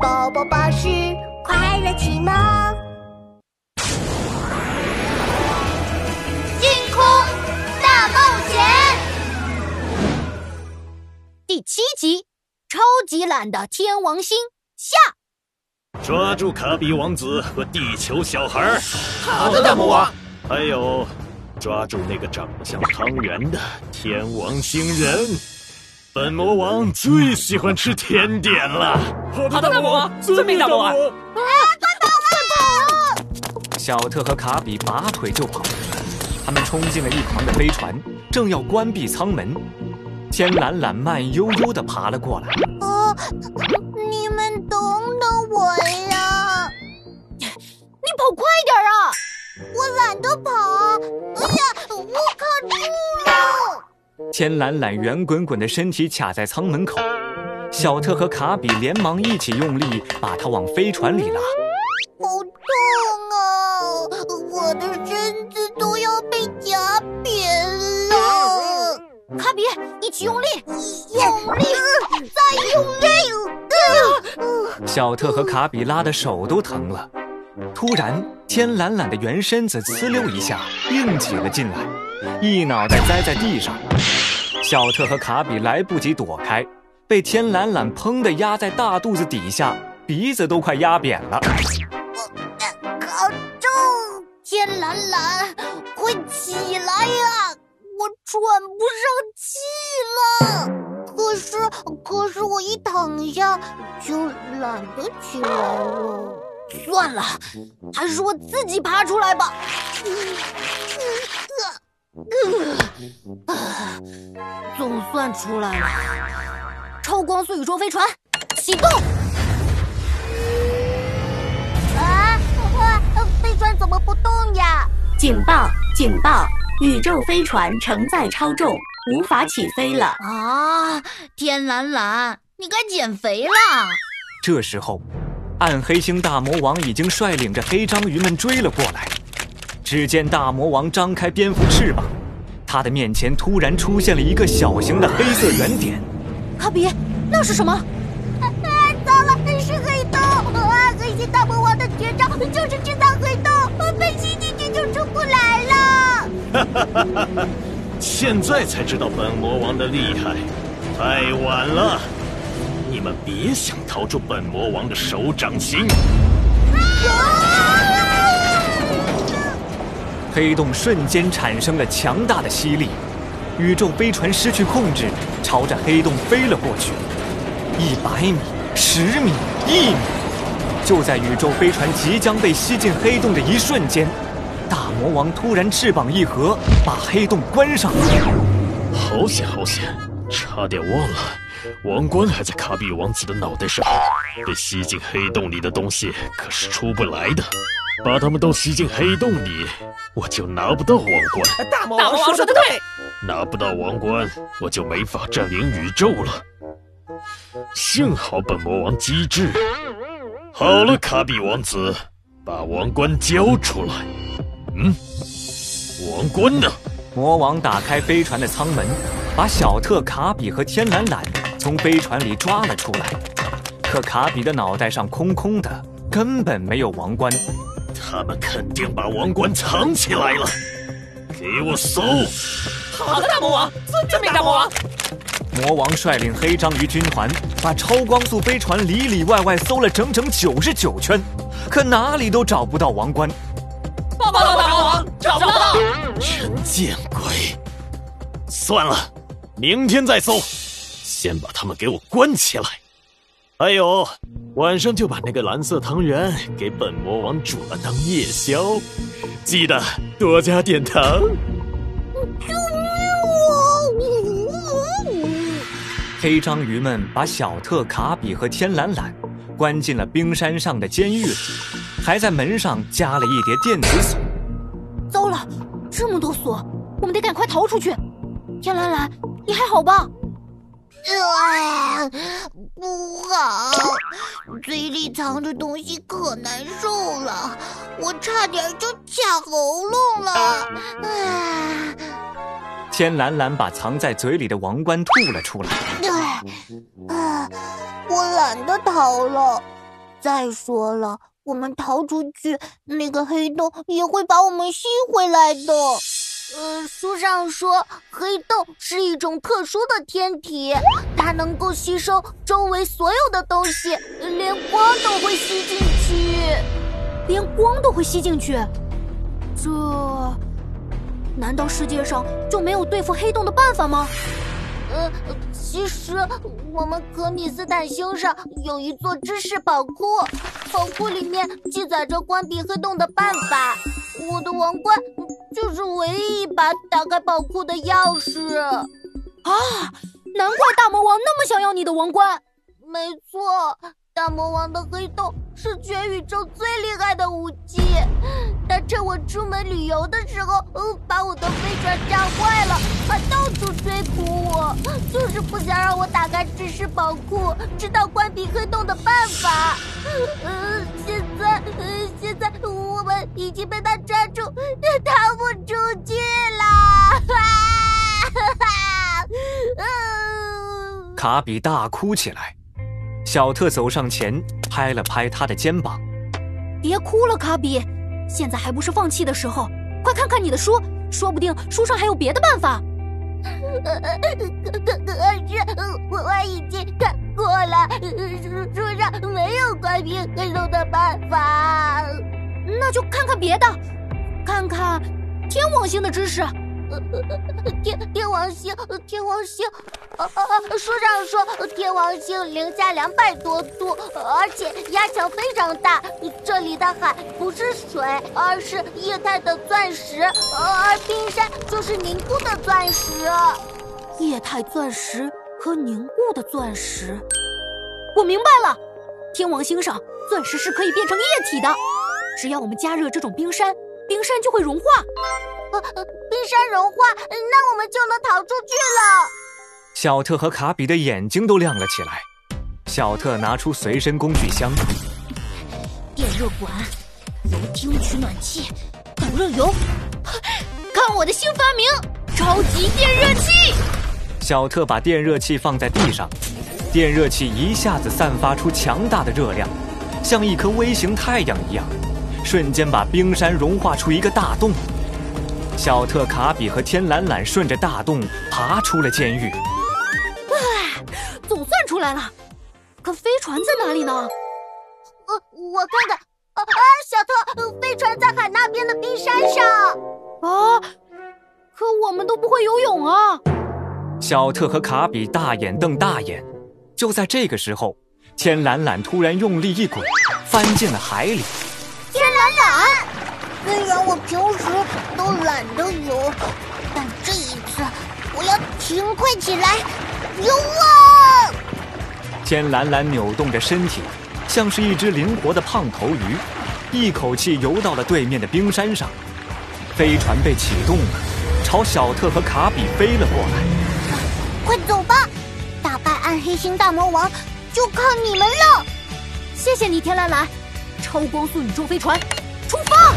宝宝巴士快乐启蒙，星空大冒险第七集：超级懒的天王星下。抓住卡比王子和地球小孩。好的，大魔王。还有，抓住那个长得像汤圆的天王星人。本魔王最喜欢吃甜点了。好的，大魔王。遵命，大魔王。啊！快跑！快跑！小特和卡比拔腿就跑，他们冲进了一旁的飞船，正要关闭舱门。天懒懒慢悠悠地爬了过来。啊！你们等等我呀！你跑快点啊！我懒得跑。哎呀，我卡住了！天懒懒圆滚滚的身体卡在舱门口，小特和卡比连忙一起用力把它往飞船里拉。好痛啊！我的身子都要被夹扁了。卡比，一起用力，用力，再用力！小特和卡比拉的手都疼了。突然，天懒懒的圆身子呲溜一下硬挤了进来，一脑袋栽在地上。小特和卡比来不及躲开，被天懒懒砰的压在大肚子底下，鼻子都快压扁了。卡住！天懒懒，快起来呀！我喘不上气了。可是，可是我一躺下就懒得起来了。算了，还是我自己爬出来吧。呃总算出来了！超光速宇宙飞船启动！啊！飞船怎么不动呀？警报！警报！宇宙飞船承载超重，无法起飞了！啊！天蓝蓝，你该减肥了。这时候。暗黑星大魔王已经率领着黑章鱼们追了过来。只见大魔王张开蝙蝠翅膀，他的面前突然出现了一个小型的黑色圆点。卡比，那是什么？啊！糟了，是黑洞！啊！黑心大魔王的绝招就是制造黑洞，被吸进去就出不来了。哈哈哈哈哈！现在才知道本魔王的厉害，太晚了。你们别想逃出本魔王的手掌心！黑洞瞬间产生了强大的吸力，宇宙飞船失去控制，朝着黑洞飞了过去。一百米，十米，一米，就在宇宙飞船即将被吸进黑洞的一瞬间，大魔王突然翅膀一合，把黑洞关上了。好险，好险，差点忘了。王冠还在卡比王子的脑袋上，被吸进黑洞里的东西可是出不来的。把他们都吸进黑洞里，我就拿不到王冠。大魔王说的对，拿不到王冠，我就没法占领宇宙了。幸好本魔王机智。好了，卡比王子，把王冠交出来。嗯，王冠呢？魔王打开飞船的舱门，把小特、卡比和天蓝蓝。从飞船里抓了出来，可卡比的脑袋上空空的，根本没有王冠。他们肯定把王冠藏起来了，给我搜！好的，大魔王，遵命，大魔王。魔王率领黑章鱼军团，把超光速飞船里里外外搜了整整九十九圈，可哪里都找不到王冠。报告大魔王，找不到！真见鬼！算了，明天再搜。先把他们给我关起来，还有晚上就把那个蓝色汤圆给本魔王煮了当夜宵，记得多加点糖。救命啊！黑章鱼们把小特、卡比和天蓝蓝关进了冰山上的监狱里，还在门上加了一叠电子锁。糟了，这么多锁，我们得赶快逃出去。天蓝蓝，你还好吧？啊，不好！嘴里藏着东西可难受了，我差点就卡喉咙了。啊！天蓝蓝把藏在嘴里的王冠吐了出来。啊，我懒得逃了，再说了，我们逃出去，那个黑洞也会把我们吸回来的。呃，书上说，黑洞是一种特殊的天体，它能够吸收周围所有的东西，连光都会吸进去。连光都会吸进去？这……难道世界上就没有对付黑洞的办法吗？呃，其实我们可米斯坦星上有一座知识宝库，宝库里面记载着关闭黑洞的办法。我的王冠就是唯一一把打开宝库的钥匙。啊，难怪大魔王那么想要你的王冠。没错。大魔王的黑洞是全宇宙最厉害的武器，他趁我出门旅游的时候，把我的飞船炸坏了，还到处追捕我，就是不想让我打开知识宝库，知道关闭黑洞的办法。呃，现在，现在我们已经被他抓住，逃不出去了。卡比大哭起来。小特走上前，拍了拍他的肩膀：“别哭了，卡比，现在还不是放弃的时候。快看看你的书，说不定书上还有别的办法。”可可可是我我已经看过了，书书上没有关闭黑洞的办法。那就看看别的，看看天王星的知识。天天王星，天王星，啊啊啊！书上说天王星零下两百多度，而且压强非常大。这里的海不是水，而是液态的钻石，而冰山就是凝固的钻石。液态钻石和凝固的钻石，我明白了。天王星上钻石是可以变成液体的，只要我们加热这种冰山，冰山就会融化。冰山融化，那我们就能逃出去了。小特和卡比的眼睛都亮了起来。小特拿出随身工具箱，电热管、油汀取暖器、导热油，看我的新发明——超级电热器！小特把电热器放在地上，电热器一下子散发出强大的热量，像一颗微型太阳一样，瞬间把冰山融化出一个大洞。小特、卡比和天蓝蓝顺着大洞爬出了监狱。唉，总算出来了。可飞船在哪里呢？呃，我看看。啊啊，小特，飞船在海那边的冰山上。啊，可我们都不会游泳啊。小特和卡比大眼瞪大眼。就在这个时候，天懒懒突然用力一滚，翻进了海里。天懒懒。虽然我平时都懒得游，但这一次我要勤快起来，游啊！天懒懒扭动着身体，像是一只灵活的胖头鱼，一口气游到了对面的冰山上。飞船被启动了，朝小特和卡比飞了过来。快走吧，打败暗黑星大魔王就靠你们了！谢谢你，天蓝蓝，超光速宇宙飞船，出发！